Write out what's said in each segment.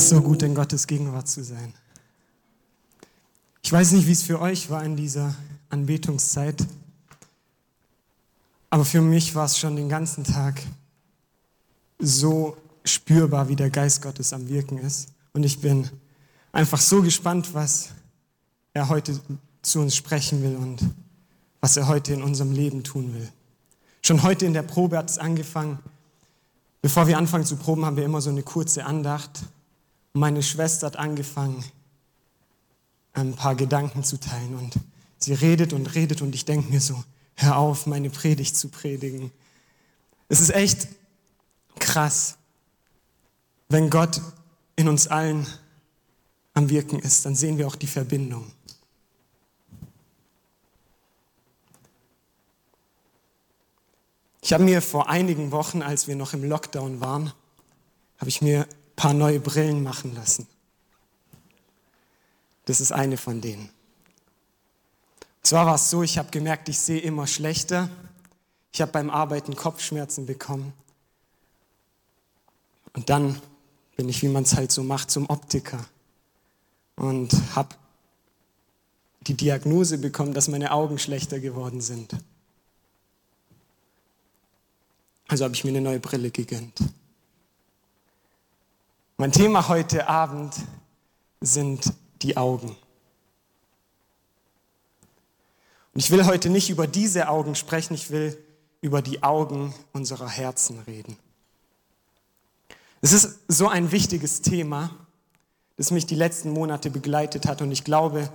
Es so gut, in Gottes Gegenwart zu sein. Ich weiß nicht, wie es für euch war in dieser Anbetungszeit, aber für mich war es schon den ganzen Tag so spürbar, wie der Geist Gottes am Wirken ist. Und ich bin einfach so gespannt, was er heute zu uns sprechen will und was er heute in unserem Leben tun will. Schon heute in der Probe hat es angefangen. Bevor wir anfangen zu proben, haben wir immer so eine kurze Andacht. Und meine Schwester hat angefangen, ein paar Gedanken zu teilen. Und sie redet und redet und ich denke mir so, hör auf, meine Predigt zu predigen. Es ist echt krass, wenn Gott in uns allen am Wirken ist, dann sehen wir auch die Verbindung. Ich habe mir vor einigen Wochen, als wir noch im Lockdown waren, habe ich mir paar neue Brillen machen lassen. Das ist eine von denen. Und zwar war es so, ich habe gemerkt, ich sehe immer schlechter. Ich habe beim Arbeiten Kopfschmerzen bekommen. Und dann bin ich, wie man es halt so macht, zum Optiker und habe die Diagnose bekommen, dass meine Augen schlechter geworden sind. Also habe ich mir eine neue Brille gegönnt. Mein Thema heute Abend sind die Augen. Und ich will heute nicht über diese Augen sprechen, ich will über die Augen unserer Herzen reden. Es ist so ein wichtiges Thema, das mich die letzten Monate begleitet hat und ich glaube,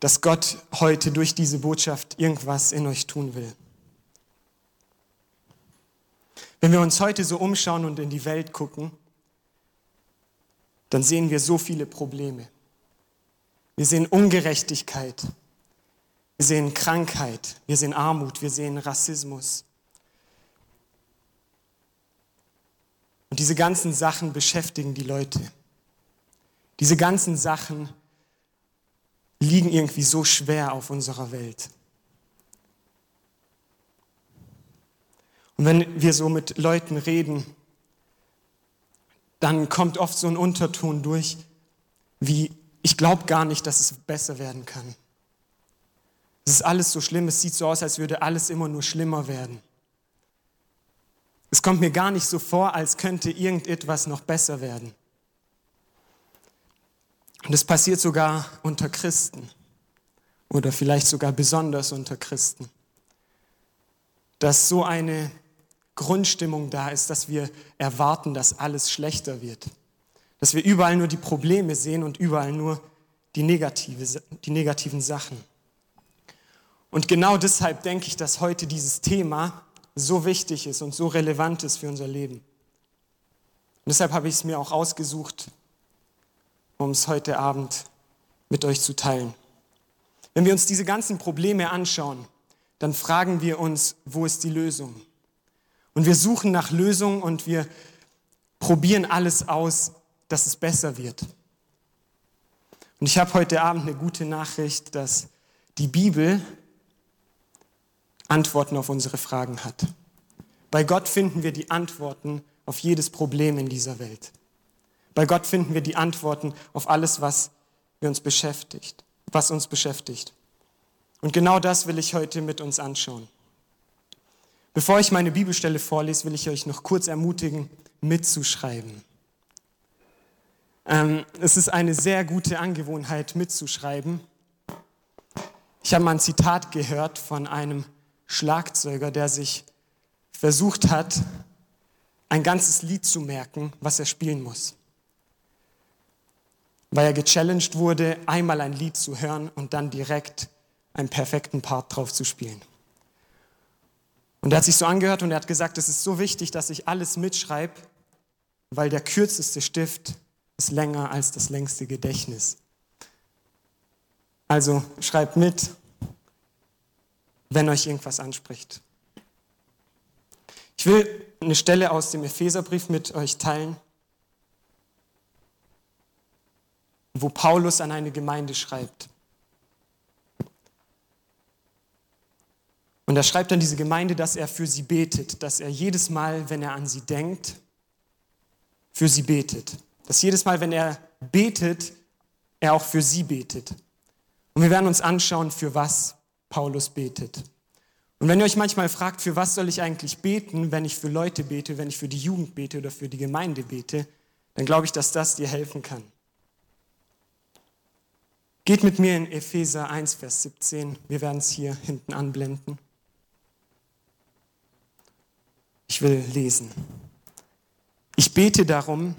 dass Gott heute durch diese Botschaft irgendwas in euch tun will. Wenn wir uns heute so umschauen und in die Welt gucken, dann sehen wir so viele Probleme. Wir sehen Ungerechtigkeit, wir sehen Krankheit, wir sehen Armut, wir sehen Rassismus. Und diese ganzen Sachen beschäftigen die Leute. Diese ganzen Sachen liegen irgendwie so schwer auf unserer Welt. Und wenn wir so mit Leuten reden, dann kommt oft so ein Unterton durch, wie ich glaube gar nicht, dass es besser werden kann. Es ist alles so schlimm, es sieht so aus, als würde alles immer nur schlimmer werden. Es kommt mir gar nicht so vor, als könnte irgendetwas noch besser werden. Und es passiert sogar unter Christen oder vielleicht sogar besonders unter Christen, dass so eine Grundstimmung da ist, dass wir erwarten, dass alles schlechter wird. Dass wir überall nur die Probleme sehen und überall nur die, negative, die negativen Sachen. Und genau deshalb denke ich, dass heute dieses Thema so wichtig ist und so relevant ist für unser Leben. Und deshalb habe ich es mir auch ausgesucht, um es heute Abend mit euch zu teilen. Wenn wir uns diese ganzen Probleme anschauen, dann fragen wir uns, wo ist die Lösung? Und wir suchen nach Lösungen und wir probieren alles aus, dass es besser wird. Und ich habe heute Abend eine gute Nachricht, dass die Bibel Antworten auf unsere Fragen hat. Bei Gott finden wir die Antworten auf jedes Problem in dieser Welt. Bei Gott finden wir die Antworten auf alles, was wir uns beschäftigt, was uns beschäftigt. Und genau das will ich heute mit uns anschauen. Bevor ich meine Bibelstelle vorlese, will ich euch noch kurz ermutigen, mitzuschreiben. Ähm, es ist eine sehr gute Angewohnheit, mitzuschreiben. Ich habe mal ein Zitat gehört von einem Schlagzeuger, der sich versucht hat, ein ganzes Lied zu merken, was er spielen muss. Weil er gechallenged wurde, einmal ein Lied zu hören und dann direkt einen perfekten Part drauf zu spielen. Und er hat sich so angehört und er hat gesagt, es ist so wichtig, dass ich alles mitschreibe, weil der kürzeste Stift ist länger als das längste Gedächtnis. Also schreibt mit, wenn euch irgendwas anspricht. Ich will eine Stelle aus dem Epheserbrief mit euch teilen, wo Paulus an eine Gemeinde schreibt. Und er schreibt an diese Gemeinde, dass er für sie betet, dass er jedes Mal, wenn er an sie denkt, für sie betet. Dass jedes Mal, wenn er betet, er auch für sie betet. Und wir werden uns anschauen, für was Paulus betet. Und wenn ihr euch manchmal fragt, für was soll ich eigentlich beten, wenn ich für Leute bete, wenn ich für die Jugend bete oder für die Gemeinde bete, dann glaube ich, dass das dir helfen kann. Geht mit mir in Epheser 1, Vers 17. Wir werden es hier hinten anblenden. Ich will lesen. Ich bete darum,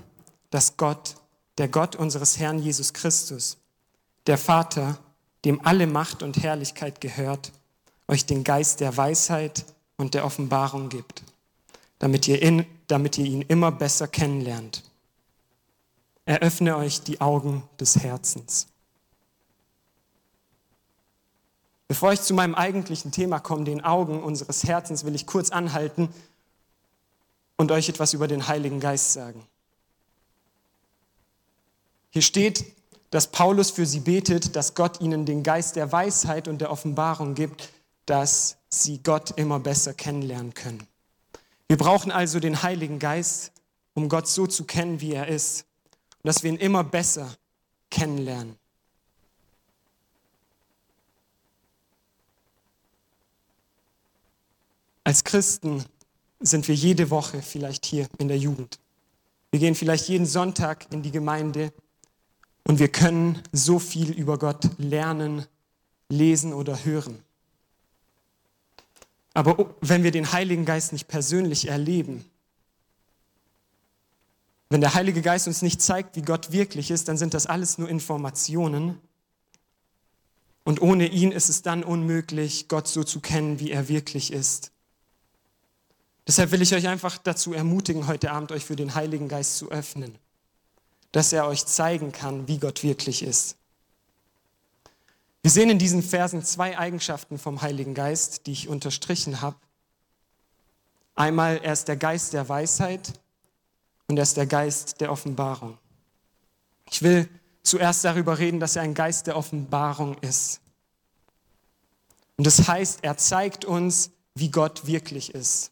dass Gott, der Gott unseres Herrn Jesus Christus, der Vater, dem alle Macht und Herrlichkeit gehört, euch den Geist der Weisheit und der Offenbarung gibt, damit ihr, in, damit ihr ihn immer besser kennenlernt. Eröffne euch die Augen des Herzens. Bevor ich zu meinem eigentlichen Thema komme, den Augen unseres Herzens, will ich kurz anhalten und euch etwas über den Heiligen Geist sagen. Hier steht, dass Paulus für sie betet, dass Gott ihnen den Geist der Weisheit und der Offenbarung gibt, dass sie Gott immer besser kennenlernen können. Wir brauchen also den Heiligen Geist, um Gott so zu kennen, wie er ist, und dass wir ihn immer besser kennenlernen. Als Christen sind wir jede Woche vielleicht hier in der Jugend. Wir gehen vielleicht jeden Sonntag in die Gemeinde und wir können so viel über Gott lernen, lesen oder hören. Aber wenn wir den Heiligen Geist nicht persönlich erleben, wenn der Heilige Geist uns nicht zeigt, wie Gott wirklich ist, dann sind das alles nur Informationen. Und ohne ihn ist es dann unmöglich, Gott so zu kennen, wie er wirklich ist. Deshalb will ich euch einfach dazu ermutigen, heute Abend euch für den Heiligen Geist zu öffnen, dass er euch zeigen kann, wie Gott wirklich ist. Wir sehen in diesen Versen zwei Eigenschaften vom Heiligen Geist, die ich unterstrichen habe. Einmal, er ist der Geist der Weisheit und er ist der Geist der Offenbarung. Ich will zuerst darüber reden, dass er ein Geist der Offenbarung ist. Und das heißt, er zeigt uns, wie Gott wirklich ist.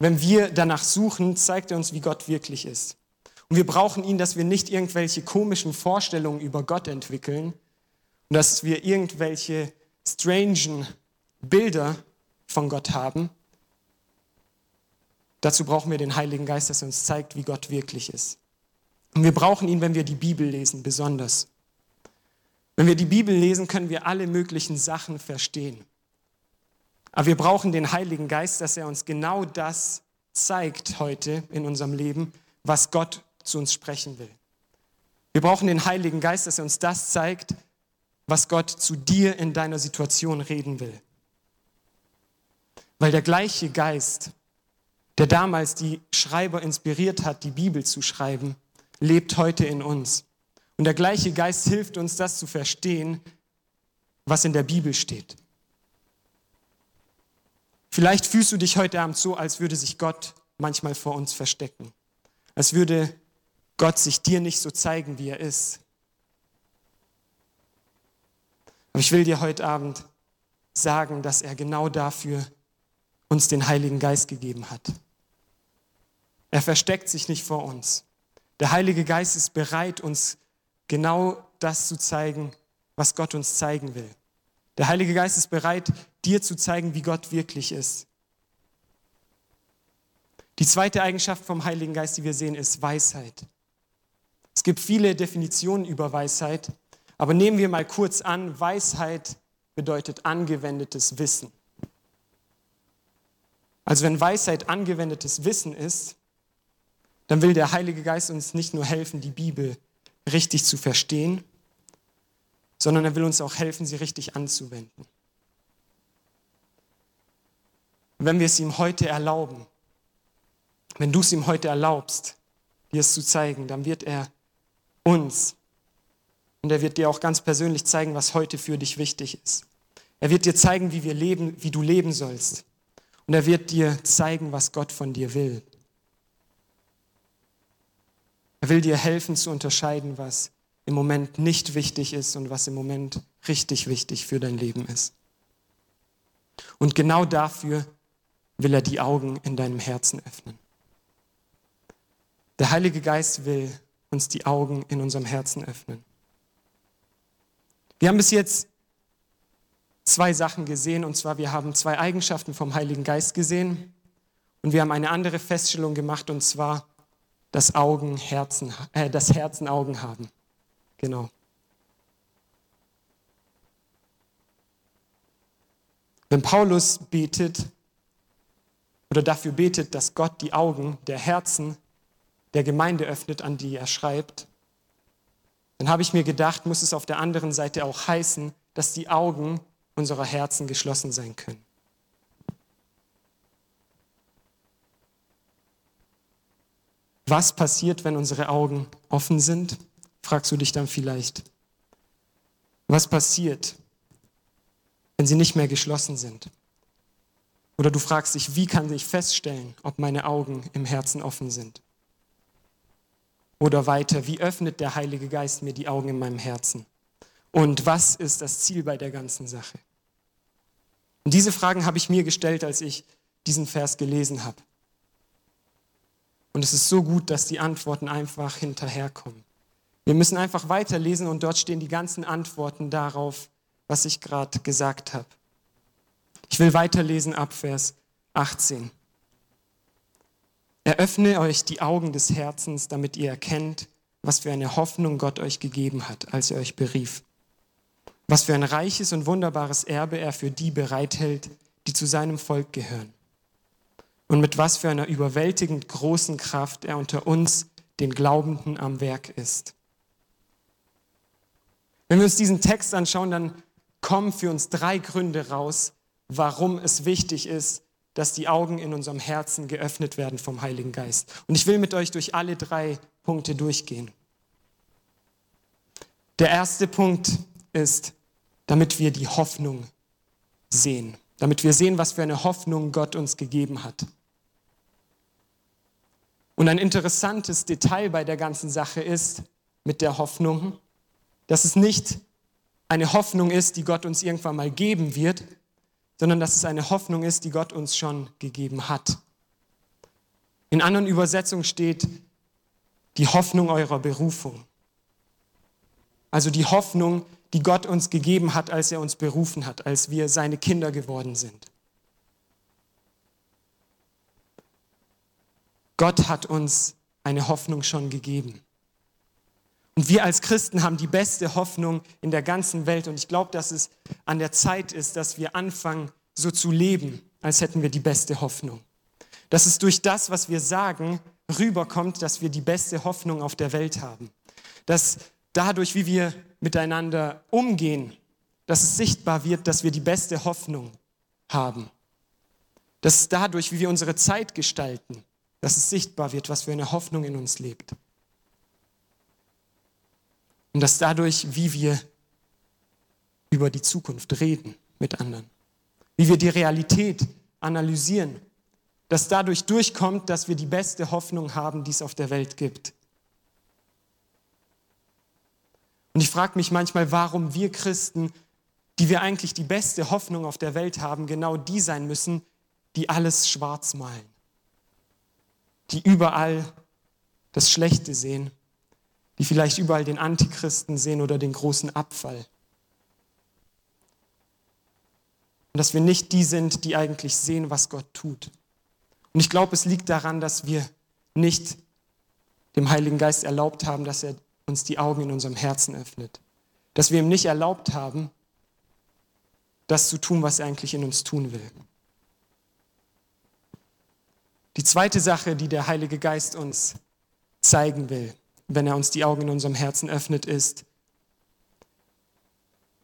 Wenn wir danach suchen, zeigt er uns, wie Gott wirklich ist. Und wir brauchen ihn, dass wir nicht irgendwelche komischen Vorstellungen über Gott entwickeln, und dass wir irgendwelche strangen Bilder von Gott haben. Dazu brauchen wir den Heiligen Geist, dass er uns zeigt, wie Gott wirklich ist. Und wir brauchen ihn, wenn wir die Bibel lesen, besonders. Wenn wir die Bibel lesen, können wir alle möglichen Sachen verstehen. Aber wir brauchen den Heiligen Geist, dass er uns genau das zeigt heute in unserem Leben, was Gott zu uns sprechen will. Wir brauchen den Heiligen Geist, dass er uns das zeigt, was Gott zu dir in deiner Situation reden will. Weil der gleiche Geist, der damals die Schreiber inspiriert hat, die Bibel zu schreiben, lebt heute in uns. Und der gleiche Geist hilft uns, das zu verstehen, was in der Bibel steht. Vielleicht fühlst du dich heute Abend so, als würde sich Gott manchmal vor uns verstecken. Als würde Gott sich dir nicht so zeigen, wie er ist. Aber ich will dir heute Abend sagen, dass er genau dafür uns den Heiligen Geist gegeben hat. Er versteckt sich nicht vor uns. Der Heilige Geist ist bereit, uns genau das zu zeigen, was Gott uns zeigen will. Der Heilige Geist ist bereit, dir zu zeigen, wie Gott wirklich ist. Die zweite Eigenschaft vom Heiligen Geist, die wir sehen, ist Weisheit. Es gibt viele Definitionen über Weisheit, aber nehmen wir mal kurz an, Weisheit bedeutet angewendetes Wissen. Also wenn Weisheit angewendetes Wissen ist, dann will der Heilige Geist uns nicht nur helfen, die Bibel richtig zu verstehen, sondern er will uns auch helfen, sie richtig anzuwenden. Wenn wir es ihm heute erlauben, wenn du es ihm heute erlaubst, dir es zu zeigen, dann wird er uns und er wird dir auch ganz persönlich zeigen, was heute für dich wichtig ist. Er wird dir zeigen, wie wir leben, wie du leben sollst. Und er wird dir zeigen, was Gott von dir will. Er will dir helfen zu unterscheiden, was im Moment nicht wichtig ist und was im Moment richtig wichtig für dein Leben ist. Und genau dafür will er die Augen in deinem Herzen öffnen. Der Heilige Geist will uns die Augen in unserem Herzen öffnen. Wir haben bis jetzt zwei Sachen gesehen, und zwar wir haben zwei Eigenschaften vom Heiligen Geist gesehen und wir haben eine andere Feststellung gemacht, und zwar, dass Augen Herzen, äh, das Herzen Augen haben. Genau. Wenn Paulus betet oder dafür betet, dass Gott die Augen der Herzen der Gemeinde öffnet, an die er schreibt, dann habe ich mir gedacht, muss es auf der anderen Seite auch heißen, dass die Augen unserer Herzen geschlossen sein können. Was passiert, wenn unsere Augen offen sind? Fragst du dich dann vielleicht. Was passiert, wenn sie nicht mehr geschlossen sind? Oder du fragst dich, wie kann ich feststellen, ob meine Augen im Herzen offen sind? Oder weiter, wie öffnet der Heilige Geist mir die Augen in meinem Herzen? Und was ist das Ziel bei der ganzen Sache? Und diese Fragen habe ich mir gestellt, als ich diesen Vers gelesen habe. Und es ist so gut, dass die Antworten einfach hinterherkommen. Wir müssen einfach weiterlesen und dort stehen die ganzen Antworten darauf, was ich gerade gesagt habe. Ich will weiterlesen ab Vers 18. Eröffne euch die Augen des Herzens, damit ihr erkennt, was für eine Hoffnung Gott euch gegeben hat, als er euch berief. Was für ein reiches und wunderbares Erbe er für die bereithält, die zu seinem Volk gehören und mit was für einer überwältigend großen Kraft er unter uns, den Glaubenden, am Werk ist. Wenn wir uns diesen Text anschauen, dann kommen für uns drei Gründe raus, warum es wichtig ist, dass die Augen in unserem Herzen geöffnet werden vom Heiligen Geist. Und ich will mit euch durch alle drei Punkte durchgehen. Der erste Punkt ist, damit wir die Hoffnung sehen, damit wir sehen, was für eine Hoffnung Gott uns gegeben hat. Und ein interessantes Detail bei der ganzen Sache ist mit der Hoffnung, dass es nicht eine Hoffnung ist, die Gott uns irgendwann mal geben wird, sondern dass es eine Hoffnung ist, die Gott uns schon gegeben hat. In anderen Übersetzungen steht die Hoffnung eurer Berufung. Also die Hoffnung, die Gott uns gegeben hat, als er uns berufen hat, als wir seine Kinder geworden sind. Gott hat uns eine Hoffnung schon gegeben. Und wir als Christen haben die beste Hoffnung in der ganzen Welt. Und ich glaube, dass es an der Zeit ist, dass wir anfangen, so zu leben, als hätten wir die beste Hoffnung. Dass es durch das, was wir sagen, rüberkommt, dass wir die beste Hoffnung auf der Welt haben. Dass dadurch, wie wir miteinander umgehen, dass es sichtbar wird, dass wir die beste Hoffnung haben. Dass dadurch, wie wir unsere Zeit gestalten, dass es sichtbar wird, was für eine Hoffnung in uns lebt. Und dass dadurch, wie wir über die Zukunft reden mit anderen, wie wir die Realität analysieren, dass dadurch durchkommt, dass wir die beste Hoffnung haben, die es auf der Welt gibt. Und ich frage mich manchmal, warum wir Christen, die wir eigentlich die beste Hoffnung auf der Welt haben, genau die sein müssen, die alles schwarz malen die überall das Schlechte sehen, die vielleicht überall den Antichristen sehen oder den großen Abfall. Und dass wir nicht die sind, die eigentlich sehen, was Gott tut. Und ich glaube, es liegt daran, dass wir nicht dem Heiligen Geist erlaubt haben, dass er uns die Augen in unserem Herzen öffnet. Dass wir ihm nicht erlaubt haben, das zu tun, was er eigentlich in uns tun will. Die zweite Sache, die der Heilige Geist uns zeigen will, wenn er uns die Augen in unserem Herzen öffnet, ist,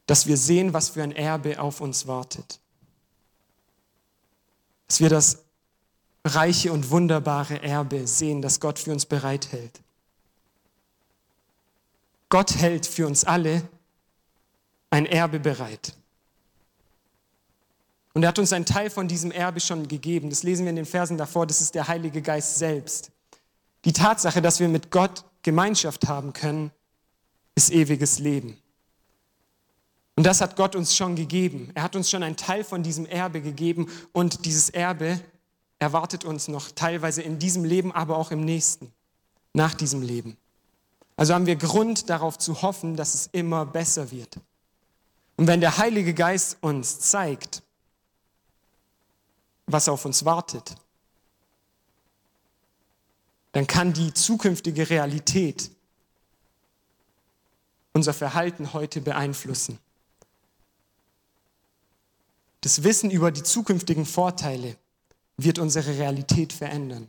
dass wir sehen, was für ein Erbe auf uns wartet. Dass wir das reiche und wunderbare Erbe sehen, das Gott für uns bereithält. Gott hält für uns alle ein Erbe bereit. Und er hat uns einen Teil von diesem Erbe schon gegeben. Das lesen wir in den Versen davor. Das ist der Heilige Geist selbst. Die Tatsache, dass wir mit Gott Gemeinschaft haben können, ist ewiges Leben. Und das hat Gott uns schon gegeben. Er hat uns schon einen Teil von diesem Erbe gegeben und dieses Erbe erwartet uns noch teilweise in diesem Leben, aber auch im nächsten, nach diesem Leben. Also haben wir Grund darauf zu hoffen, dass es immer besser wird. Und wenn der Heilige Geist uns zeigt, was auf uns wartet, dann kann die zukünftige Realität unser Verhalten heute beeinflussen. Das Wissen über die zukünftigen Vorteile wird unsere Realität verändern.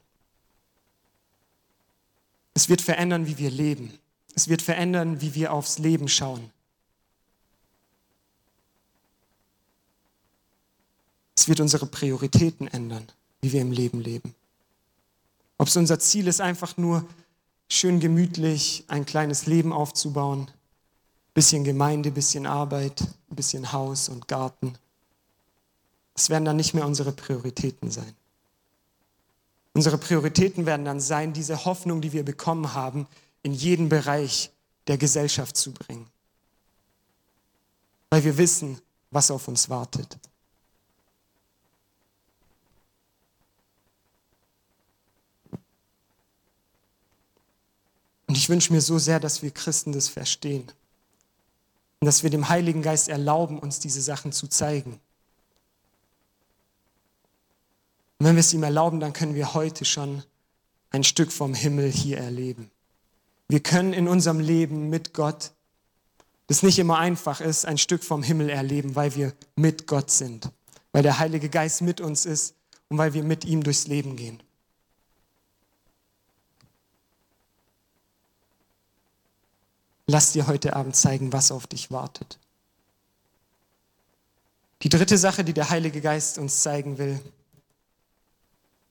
Es wird verändern, wie wir leben. Es wird verändern, wie wir aufs Leben schauen. Es wird unsere Prioritäten ändern, wie wir im Leben leben. Ob es unser Ziel ist, einfach nur schön gemütlich ein kleines Leben aufzubauen, bisschen Gemeinde, bisschen Arbeit, bisschen Haus und Garten. Das werden dann nicht mehr unsere Prioritäten sein. Unsere Prioritäten werden dann sein, diese Hoffnung, die wir bekommen haben, in jeden Bereich der Gesellschaft zu bringen. Weil wir wissen, was auf uns wartet. Ich wünsche mir so sehr, dass wir Christen das verstehen. Und dass wir dem Heiligen Geist erlauben, uns diese Sachen zu zeigen. Und wenn wir es ihm erlauben, dann können wir heute schon ein Stück vom Himmel hier erleben. Wir können in unserem Leben mit Gott, das nicht immer einfach ist, ein Stück vom Himmel erleben, weil wir mit Gott sind, weil der Heilige Geist mit uns ist und weil wir mit ihm durchs Leben gehen. Lass dir heute Abend zeigen, was auf dich wartet. Die dritte Sache, die der Heilige Geist uns zeigen will,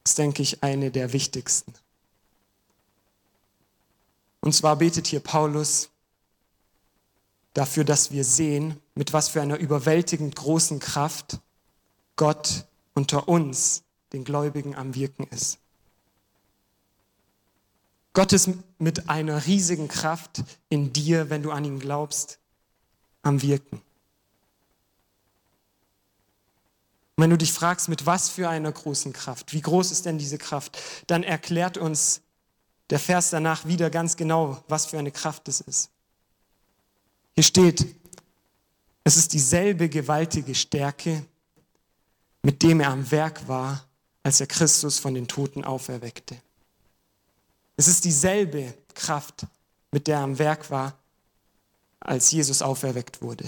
ist, denke ich, eine der wichtigsten. Und zwar betet hier Paulus dafür, dass wir sehen, mit was für einer überwältigend großen Kraft Gott unter uns, den Gläubigen, am Wirken ist. Gott ist mit einer riesigen Kraft in dir, wenn du an ihn glaubst, am Wirken. Und wenn du dich fragst, mit was für einer großen Kraft, wie groß ist denn diese Kraft, dann erklärt uns der Vers danach wieder ganz genau, was für eine Kraft es ist. Hier steht, es ist dieselbe gewaltige Stärke, mit dem er am Werk war, als er Christus von den Toten auferweckte. Es ist dieselbe Kraft, mit der er am Werk war, als Jesus auferweckt wurde.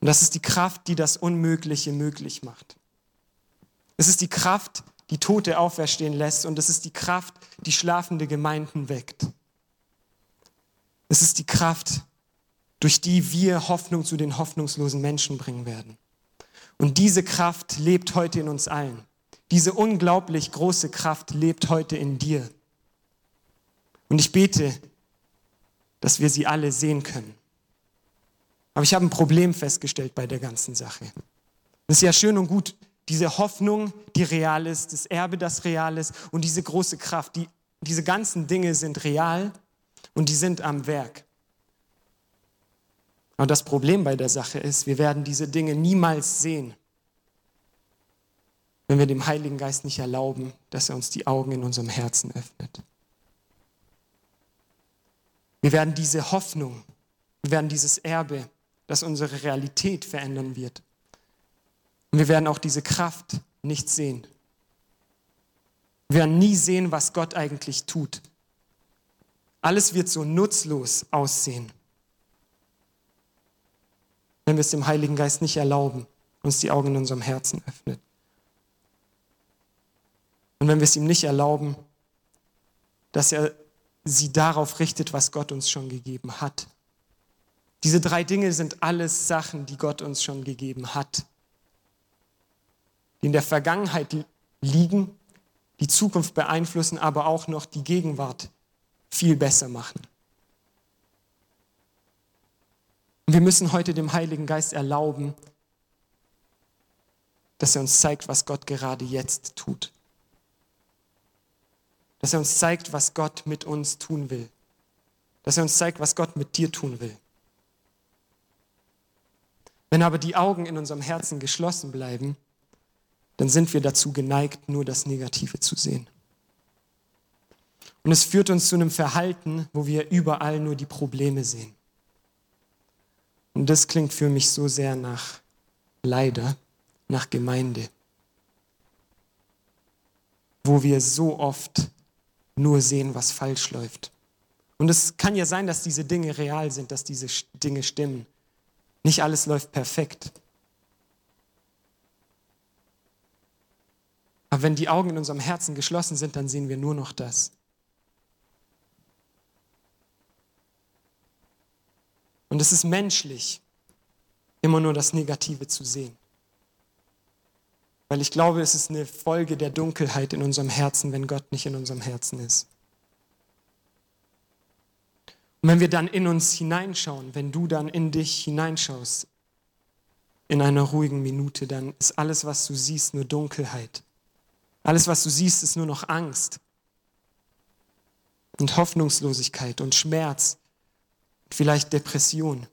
Und das ist die Kraft, die das Unmögliche möglich macht. Es ist die Kraft, die Tote auferstehen lässt und es ist die Kraft, die schlafende Gemeinden weckt. Es ist die Kraft, durch die wir Hoffnung zu den hoffnungslosen Menschen bringen werden. Und diese Kraft lebt heute in uns allen. Diese unglaublich große Kraft lebt heute in dir. Und ich bete, dass wir sie alle sehen können. Aber ich habe ein Problem festgestellt bei der ganzen Sache. Es ist ja schön und gut, diese Hoffnung, die real ist, das Erbe, das real ist und diese große Kraft, die, diese ganzen Dinge sind real und die sind am Werk. Aber das Problem bei der Sache ist, wir werden diese Dinge niemals sehen, wenn wir dem Heiligen Geist nicht erlauben, dass er uns die Augen in unserem Herzen öffnet. Wir werden diese Hoffnung, wir werden dieses Erbe das unsere Realität verändern wird. Und wir werden auch diese Kraft nicht sehen. Wir werden nie sehen, was Gott eigentlich tut. Alles wird so nutzlos aussehen, wenn wir es dem Heiligen Geist nicht erlauben, uns die Augen in unserem Herzen öffnet. Und wenn wir es ihm nicht erlauben, dass er sie darauf richtet, was Gott uns schon gegeben hat. Diese drei Dinge sind alles Sachen, die Gott uns schon gegeben hat, die in der Vergangenheit liegen, die Zukunft beeinflussen, aber auch noch die Gegenwart viel besser machen. Und wir müssen heute dem Heiligen Geist erlauben, dass er uns zeigt, was Gott gerade jetzt tut. Dass er uns zeigt, was Gott mit uns tun will. Dass er uns zeigt, was Gott mit dir tun will. Wenn aber die Augen in unserem Herzen geschlossen bleiben, dann sind wir dazu geneigt, nur das Negative zu sehen. Und es führt uns zu einem Verhalten, wo wir überall nur die Probleme sehen. Und das klingt für mich so sehr nach, leider, nach Gemeinde, wo wir so oft nur sehen, was falsch läuft. Und es kann ja sein, dass diese Dinge real sind, dass diese Dinge stimmen. Nicht alles läuft perfekt. Aber wenn die Augen in unserem Herzen geschlossen sind, dann sehen wir nur noch das. Und es ist menschlich, immer nur das Negative zu sehen. Weil ich glaube, es ist eine Folge der Dunkelheit in unserem Herzen, wenn Gott nicht in unserem Herzen ist. Und wenn wir dann in uns hineinschauen, wenn du dann in dich hineinschaust, in einer ruhigen Minute, dann ist alles, was du siehst, nur Dunkelheit. Alles, was du siehst, ist nur noch Angst und Hoffnungslosigkeit und Schmerz, vielleicht Depression.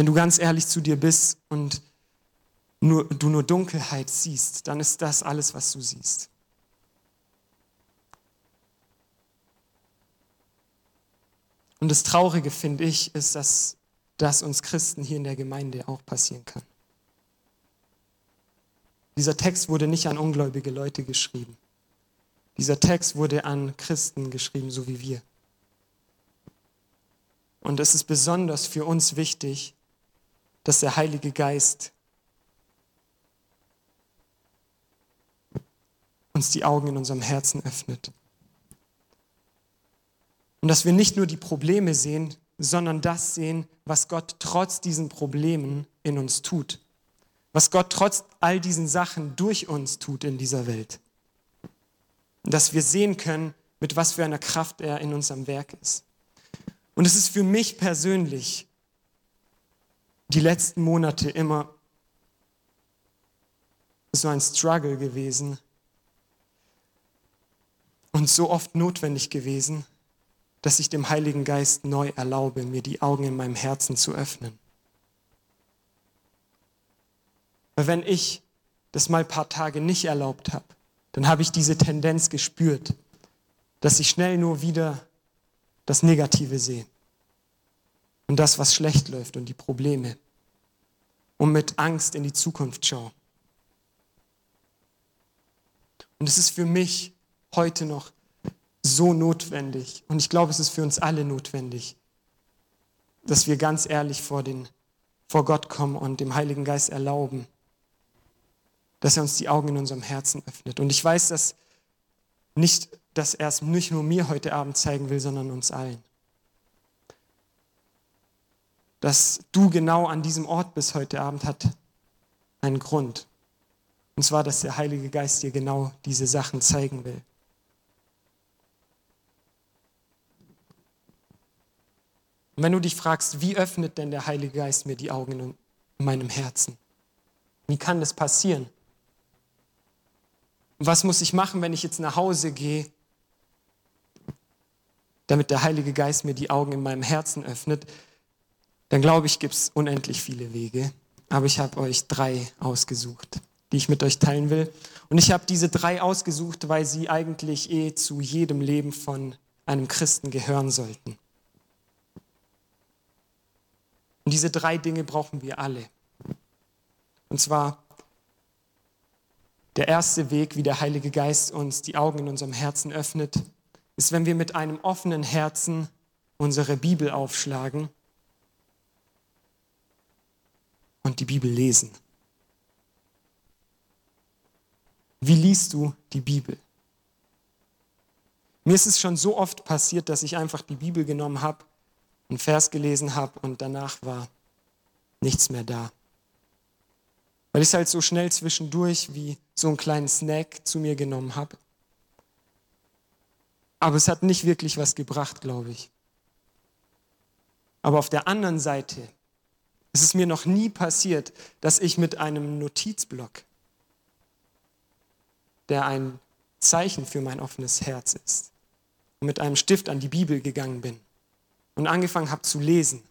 Wenn du ganz ehrlich zu dir bist und nur, du nur Dunkelheit siehst, dann ist das alles, was du siehst. Und das Traurige, finde ich, ist, dass das uns Christen hier in der Gemeinde auch passieren kann. Dieser Text wurde nicht an ungläubige Leute geschrieben. Dieser Text wurde an Christen geschrieben, so wie wir. Und es ist besonders für uns wichtig, dass der Heilige Geist uns die Augen in unserem Herzen öffnet. Und dass wir nicht nur die Probleme sehen, sondern das sehen, was Gott trotz diesen Problemen in uns tut. Was Gott trotz all diesen Sachen durch uns tut in dieser Welt. Und dass wir sehen können, mit was für einer Kraft er in uns am Werk ist. Und es ist für mich persönlich die letzten Monate immer so ein Struggle gewesen und so oft notwendig gewesen, dass ich dem Heiligen Geist neu erlaube, mir die Augen in meinem Herzen zu öffnen. Weil wenn ich das mal ein paar Tage nicht erlaubt habe, dann habe ich diese Tendenz gespürt, dass ich schnell nur wieder das Negative sehe und das, was schlecht läuft und die Probleme und mit Angst in die Zukunft schaue. Und es ist für mich heute noch so notwendig und ich glaube, es ist für uns alle notwendig, dass wir ganz ehrlich vor, den, vor Gott kommen und dem Heiligen Geist erlauben, dass er uns die Augen in unserem Herzen öffnet. Und ich weiß, dass nicht, dass er es nicht nur mir heute Abend zeigen will, sondern uns allen. Dass du genau an diesem Ort bist heute Abend, hat einen Grund. Und zwar, dass der Heilige Geist dir genau diese Sachen zeigen will. Und wenn du dich fragst, wie öffnet denn der Heilige Geist mir die Augen in meinem Herzen? Wie kann das passieren? Was muss ich machen, wenn ich jetzt nach Hause gehe, damit der Heilige Geist mir die Augen in meinem Herzen öffnet? Dann glaube ich, gibt es unendlich viele Wege. Aber ich habe euch drei ausgesucht, die ich mit euch teilen will. Und ich habe diese drei ausgesucht, weil sie eigentlich eh zu jedem Leben von einem Christen gehören sollten. Und diese drei Dinge brauchen wir alle. Und zwar der erste Weg, wie der Heilige Geist uns die Augen in unserem Herzen öffnet, ist, wenn wir mit einem offenen Herzen unsere Bibel aufschlagen und die Bibel lesen. Wie liest du die Bibel? Mir ist es schon so oft passiert, dass ich einfach die Bibel genommen habe, einen Vers gelesen habe und danach war nichts mehr da. Weil ich es halt so schnell zwischendurch wie so einen kleinen Snack zu mir genommen habe. Aber es hat nicht wirklich was gebracht, glaube ich. Aber auf der anderen Seite ist es mir noch nie passiert, dass ich mit einem Notizblock, der ein Zeichen für mein offenes Herz ist, mit einem Stift an die Bibel gegangen bin und angefangen habe zu lesen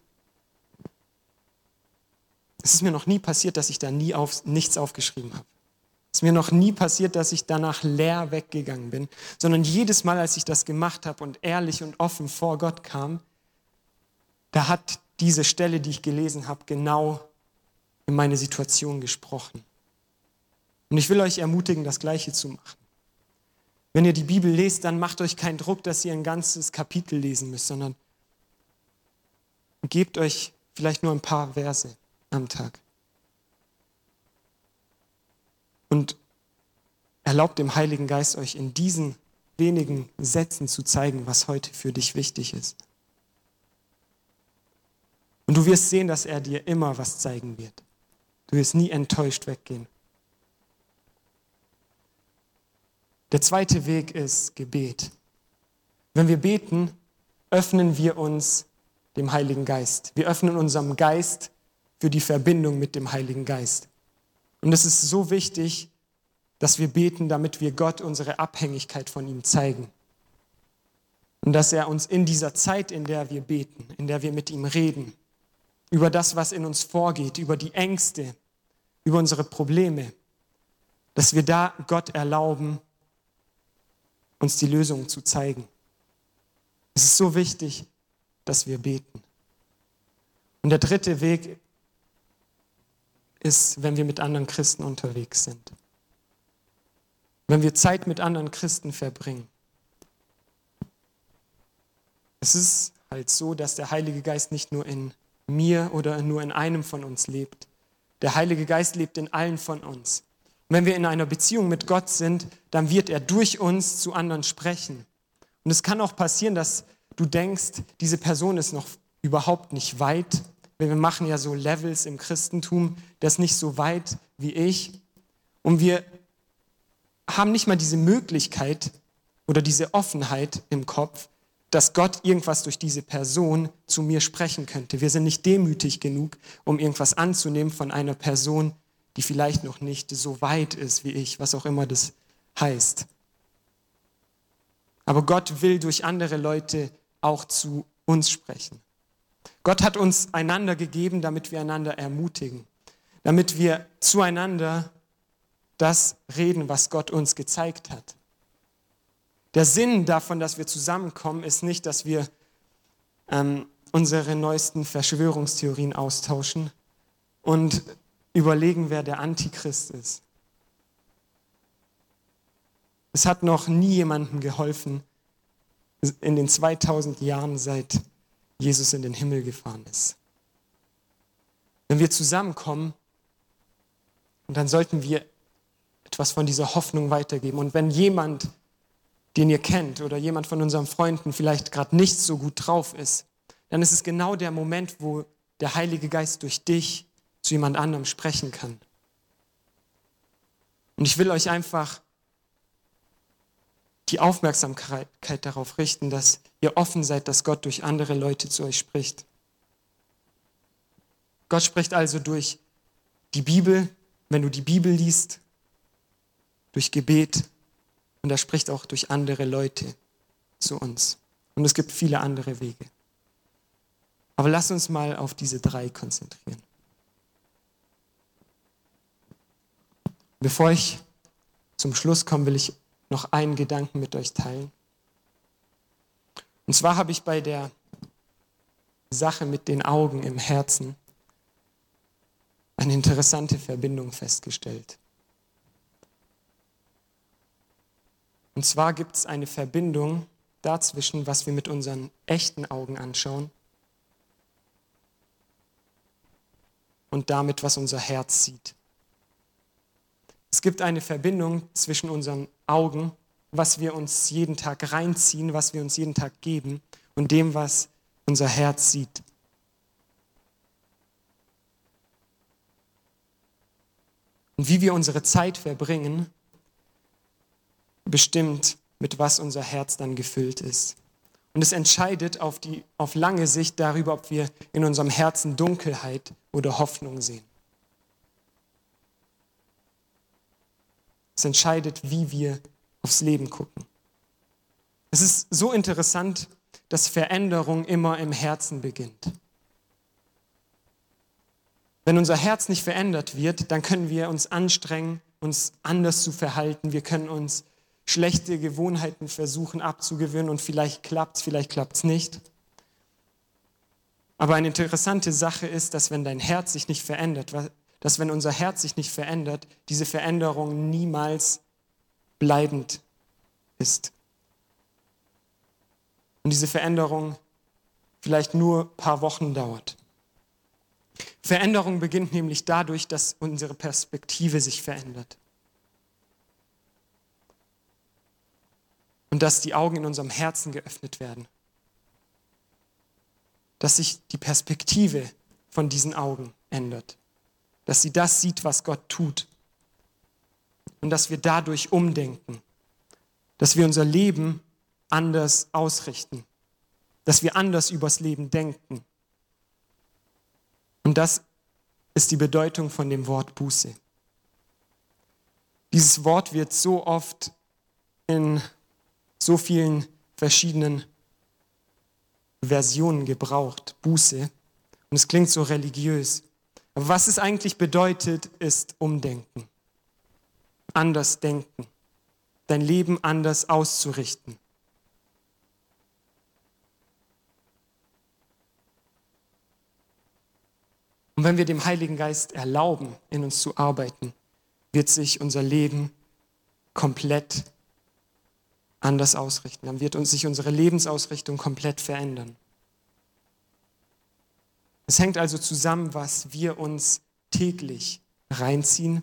es ist mir noch nie passiert, dass ich da nie auf, nichts aufgeschrieben habe. Es ist mir noch nie passiert, dass ich danach leer weggegangen bin, sondern jedes Mal, als ich das gemacht habe und ehrlich und offen vor Gott kam, da hat diese Stelle, die ich gelesen habe, genau in meine Situation gesprochen. Und ich will euch ermutigen, das Gleiche zu machen. Wenn ihr die Bibel lest, dann macht euch keinen Druck, dass ihr ein ganzes Kapitel lesen müsst, sondern gebt euch vielleicht nur ein paar Verse am Tag. Und erlaubt dem Heiligen Geist euch in diesen wenigen Sätzen zu zeigen, was heute für dich wichtig ist. Und du wirst sehen, dass er dir immer was zeigen wird. Du wirst nie enttäuscht weggehen. Der zweite Weg ist Gebet. Wenn wir beten, öffnen wir uns dem Heiligen Geist. Wir öffnen unserem Geist für die Verbindung mit dem Heiligen Geist. Und es ist so wichtig, dass wir beten, damit wir Gott unsere Abhängigkeit von ihm zeigen. Und dass er uns in dieser Zeit, in der wir beten, in der wir mit ihm reden, über das, was in uns vorgeht, über die Ängste, über unsere Probleme, dass wir da Gott erlauben, uns die Lösung zu zeigen. Es ist so wichtig, dass wir beten. Und der dritte Weg ist, wenn wir mit anderen Christen unterwegs sind. Wenn wir Zeit mit anderen Christen verbringen. Es ist halt so, dass der Heilige Geist nicht nur in mir oder nur in einem von uns lebt. Der Heilige Geist lebt in allen von uns. Und wenn wir in einer Beziehung mit Gott sind, dann wird er durch uns zu anderen sprechen. Und es kann auch passieren, dass du denkst, diese Person ist noch überhaupt nicht weit wir machen ja so Levels im Christentum, das ist nicht so weit wie ich. Und wir haben nicht mal diese Möglichkeit oder diese Offenheit im Kopf, dass Gott irgendwas durch diese Person zu mir sprechen könnte. Wir sind nicht demütig genug, um irgendwas anzunehmen von einer Person, die vielleicht noch nicht so weit ist wie ich, was auch immer das heißt. Aber Gott will durch andere Leute auch zu uns sprechen. Gott hat uns einander gegeben, damit wir einander ermutigen, damit wir zueinander das reden, was Gott uns gezeigt hat. Der Sinn davon, dass wir zusammenkommen, ist nicht, dass wir ähm, unsere neuesten Verschwörungstheorien austauschen und überlegen, wer der Antichrist ist. Es hat noch nie jemandem geholfen in den 2000 Jahren seit Jesus in den Himmel gefahren ist. Wenn wir zusammenkommen, dann sollten wir etwas von dieser Hoffnung weitergeben. Und wenn jemand, den ihr kennt oder jemand von unseren Freunden vielleicht gerade nicht so gut drauf ist, dann ist es genau der Moment, wo der Heilige Geist durch dich zu jemand anderem sprechen kann. Und ich will euch einfach die Aufmerksamkeit darauf richten, dass ihr offen seid, dass Gott durch andere Leute zu euch spricht. Gott spricht also durch die Bibel, wenn du die Bibel liest, durch Gebet und er spricht auch durch andere Leute zu uns. Und es gibt viele andere Wege. Aber lass uns mal auf diese drei konzentrieren. Bevor ich zum Schluss komme, will ich noch einen Gedanken mit euch teilen. Und zwar habe ich bei der Sache mit den Augen im Herzen eine interessante Verbindung festgestellt. Und zwar gibt es eine Verbindung dazwischen, was wir mit unseren echten Augen anschauen und damit, was unser Herz sieht. Es gibt eine Verbindung zwischen unseren Augen, was wir uns jeden Tag reinziehen, was wir uns jeden Tag geben und dem, was unser Herz sieht. Und wie wir unsere Zeit verbringen, bestimmt, mit was unser Herz dann gefüllt ist. Und es entscheidet auf, die, auf lange Sicht darüber, ob wir in unserem Herzen Dunkelheit oder Hoffnung sehen. Es entscheidet, wie wir aufs Leben gucken. Es ist so interessant, dass Veränderung immer im Herzen beginnt. Wenn unser Herz nicht verändert wird, dann können wir uns anstrengen, uns anders zu verhalten. Wir können uns schlechte Gewohnheiten versuchen abzugewöhnen und vielleicht klappt es, vielleicht klappt es nicht. Aber eine interessante Sache ist, dass wenn dein Herz sich nicht verändert, dass wenn unser Herz sich nicht verändert, diese Veränderung niemals bleibend ist. Und diese Veränderung vielleicht nur ein paar Wochen dauert. Veränderung beginnt nämlich dadurch, dass unsere Perspektive sich verändert. Und dass die Augen in unserem Herzen geöffnet werden. Dass sich die Perspektive von diesen Augen ändert. Dass sie das sieht, was Gott tut. Und dass wir dadurch umdenken. Dass wir unser Leben anders ausrichten. Dass wir anders übers Leben denken. Und das ist die Bedeutung von dem Wort Buße. Dieses Wort wird so oft in so vielen verschiedenen Versionen gebraucht, Buße. Und es klingt so religiös. Aber was es eigentlich bedeutet, ist Umdenken. Anders denken. Dein Leben anders auszurichten. Und wenn wir dem Heiligen Geist erlauben, in uns zu arbeiten, wird sich unser Leben komplett anders ausrichten. Dann wird uns sich unsere Lebensausrichtung komplett verändern. Es hängt also zusammen, was wir uns täglich reinziehen,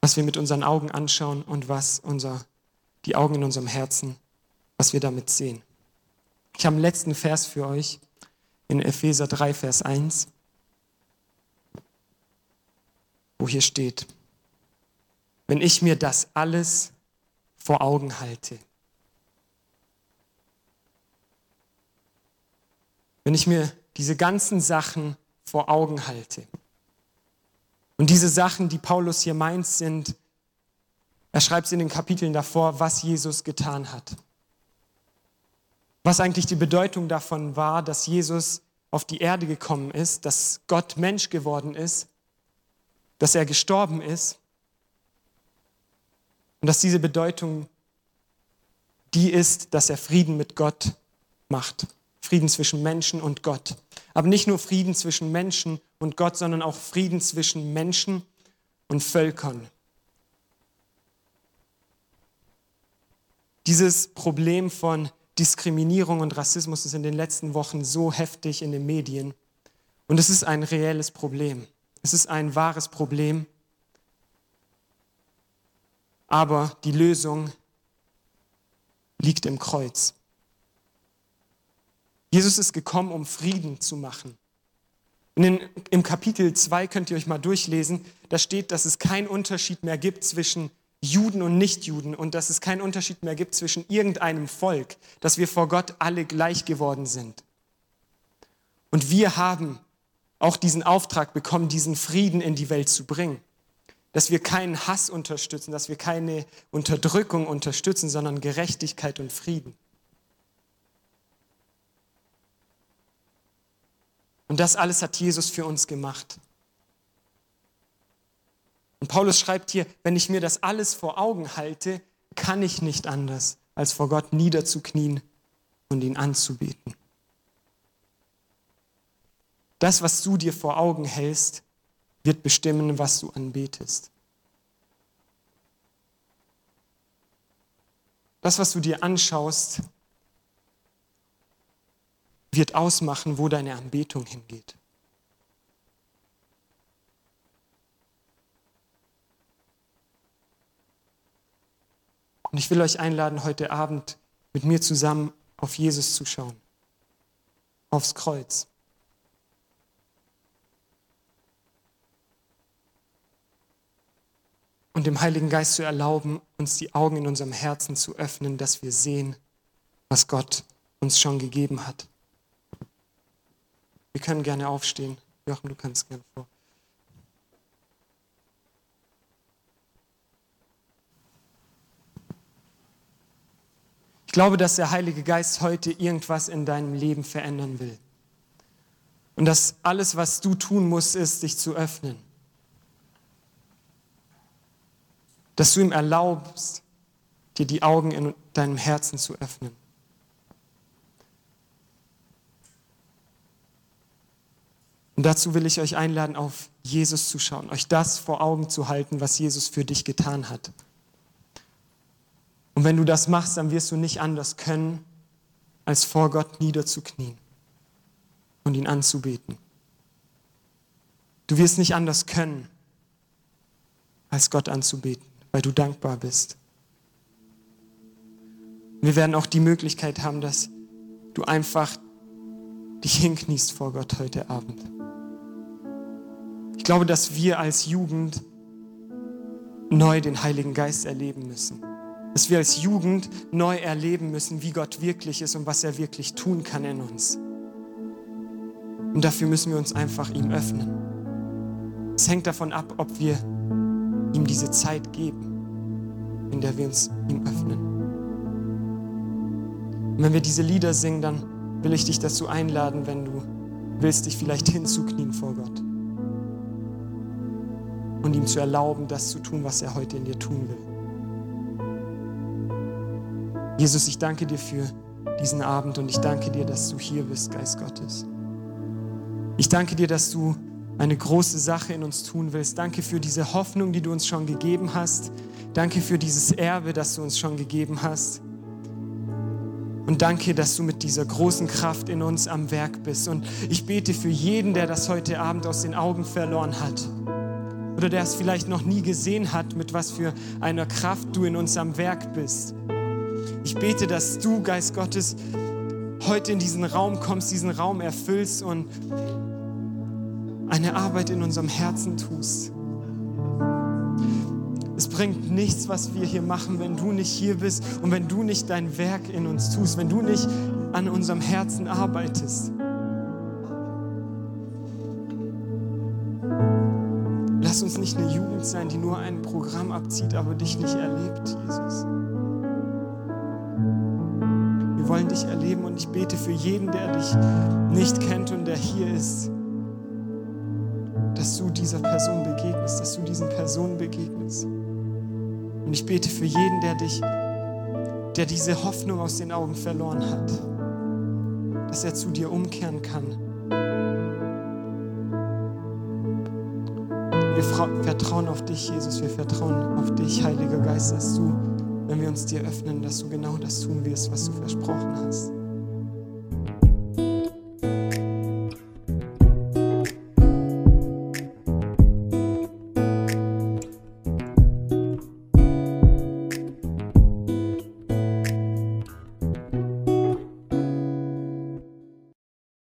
was wir mit unseren Augen anschauen und was unser, die Augen in unserem Herzen, was wir damit sehen. Ich habe einen letzten Vers für euch in Epheser 3, Vers 1, wo hier steht, wenn ich mir das alles vor Augen halte, wenn ich mir diese ganzen Sachen vor Augen halte, und diese Sachen, die Paulus hier meint, sind, er schreibt es in den Kapiteln davor, was Jesus getan hat. Was eigentlich die Bedeutung davon war, dass Jesus auf die Erde gekommen ist, dass Gott Mensch geworden ist, dass er gestorben ist und dass diese Bedeutung die ist, dass er Frieden mit Gott macht. Frieden zwischen Menschen und Gott. Aber nicht nur Frieden zwischen Menschen und Gott, sondern auch Frieden zwischen Menschen und Völkern. Dieses Problem von Diskriminierung und Rassismus ist in den letzten Wochen so heftig in den Medien. Und es ist ein reelles Problem. Es ist ein wahres Problem. Aber die Lösung liegt im Kreuz. Jesus ist gekommen, um Frieden zu machen. Den, Im Kapitel 2 könnt ihr euch mal durchlesen, da steht, dass es keinen Unterschied mehr gibt zwischen Juden und Nichtjuden und dass es keinen Unterschied mehr gibt zwischen irgendeinem Volk, dass wir vor Gott alle gleich geworden sind. Und wir haben auch diesen Auftrag bekommen, diesen Frieden in die Welt zu bringen. Dass wir keinen Hass unterstützen, dass wir keine Unterdrückung unterstützen, sondern Gerechtigkeit und Frieden. Und das alles hat Jesus für uns gemacht. Und Paulus schreibt hier, wenn ich mir das alles vor Augen halte, kann ich nicht anders, als vor Gott niederzuknien und ihn anzubeten. Das, was du dir vor Augen hältst, wird bestimmen, was du anbetest. Das, was du dir anschaust, wird ausmachen, wo deine Anbetung hingeht. Und ich will euch einladen, heute Abend mit mir zusammen auf Jesus zu schauen, aufs Kreuz. Und dem Heiligen Geist zu erlauben, uns die Augen in unserem Herzen zu öffnen, dass wir sehen, was Gott uns schon gegeben hat. Wir können gerne aufstehen. Jochen, du kannst gerne vor. Ich glaube, dass der Heilige Geist heute irgendwas in deinem Leben verändern will. Und dass alles, was du tun musst, ist, dich zu öffnen. Dass du ihm erlaubst, dir die Augen in deinem Herzen zu öffnen. Und dazu will ich euch einladen, auf Jesus zu schauen, euch das vor Augen zu halten, was Jesus für dich getan hat. Und wenn du das machst, dann wirst du nicht anders können, als vor Gott niederzuknien und ihn anzubeten. Du wirst nicht anders können, als Gott anzubeten, weil du dankbar bist. Wir werden auch die Möglichkeit haben, dass du einfach dich hinkniest vor Gott heute Abend. Ich glaube, dass wir als Jugend neu den Heiligen Geist erleben müssen. Dass wir als Jugend neu erleben müssen, wie Gott wirklich ist und was er wirklich tun kann in uns. Und dafür müssen wir uns einfach ihm öffnen. Es hängt davon ab, ob wir ihm diese Zeit geben, in der wir uns ihm öffnen. Und wenn wir diese Lieder singen, dann will ich dich dazu einladen, wenn du willst, dich vielleicht hinzuknien vor Gott und ihm zu erlauben, das zu tun, was er heute in dir tun will. Jesus, ich danke dir für diesen Abend und ich danke dir, dass du hier bist, Geist Gottes. Ich danke dir, dass du eine große Sache in uns tun willst. Danke für diese Hoffnung, die du uns schon gegeben hast. Danke für dieses Erbe, das du uns schon gegeben hast. Und danke, dass du mit dieser großen Kraft in uns am Werk bist. Und ich bete für jeden, der das heute Abend aus den Augen verloren hat. Oder der es vielleicht noch nie gesehen hat, mit was für einer Kraft du in uns am Werk bist. Ich bete, dass du, Geist Gottes, heute in diesen Raum kommst, diesen Raum erfüllst und eine Arbeit in unserem Herzen tust. Es bringt nichts, was wir hier machen, wenn du nicht hier bist und wenn du nicht dein Werk in uns tust, wenn du nicht an unserem Herzen arbeitest. Lass uns nicht eine Jugend sein, die nur ein Programm abzieht, aber dich nicht erlebt, Jesus. Wir wollen dich erleben und ich bete für jeden, der dich nicht kennt und der hier ist, dass du dieser Person begegnest, dass du diesen Personen begegnest. Und ich bete für jeden, der dich, der diese Hoffnung aus den Augen verloren hat, dass er zu dir umkehren kann. Wir vertrauen auf dich, Jesus, wir vertrauen auf dich, Heiliger Geist, dass du, wenn wir uns dir öffnen, dass du genau das tun wirst, was du versprochen hast.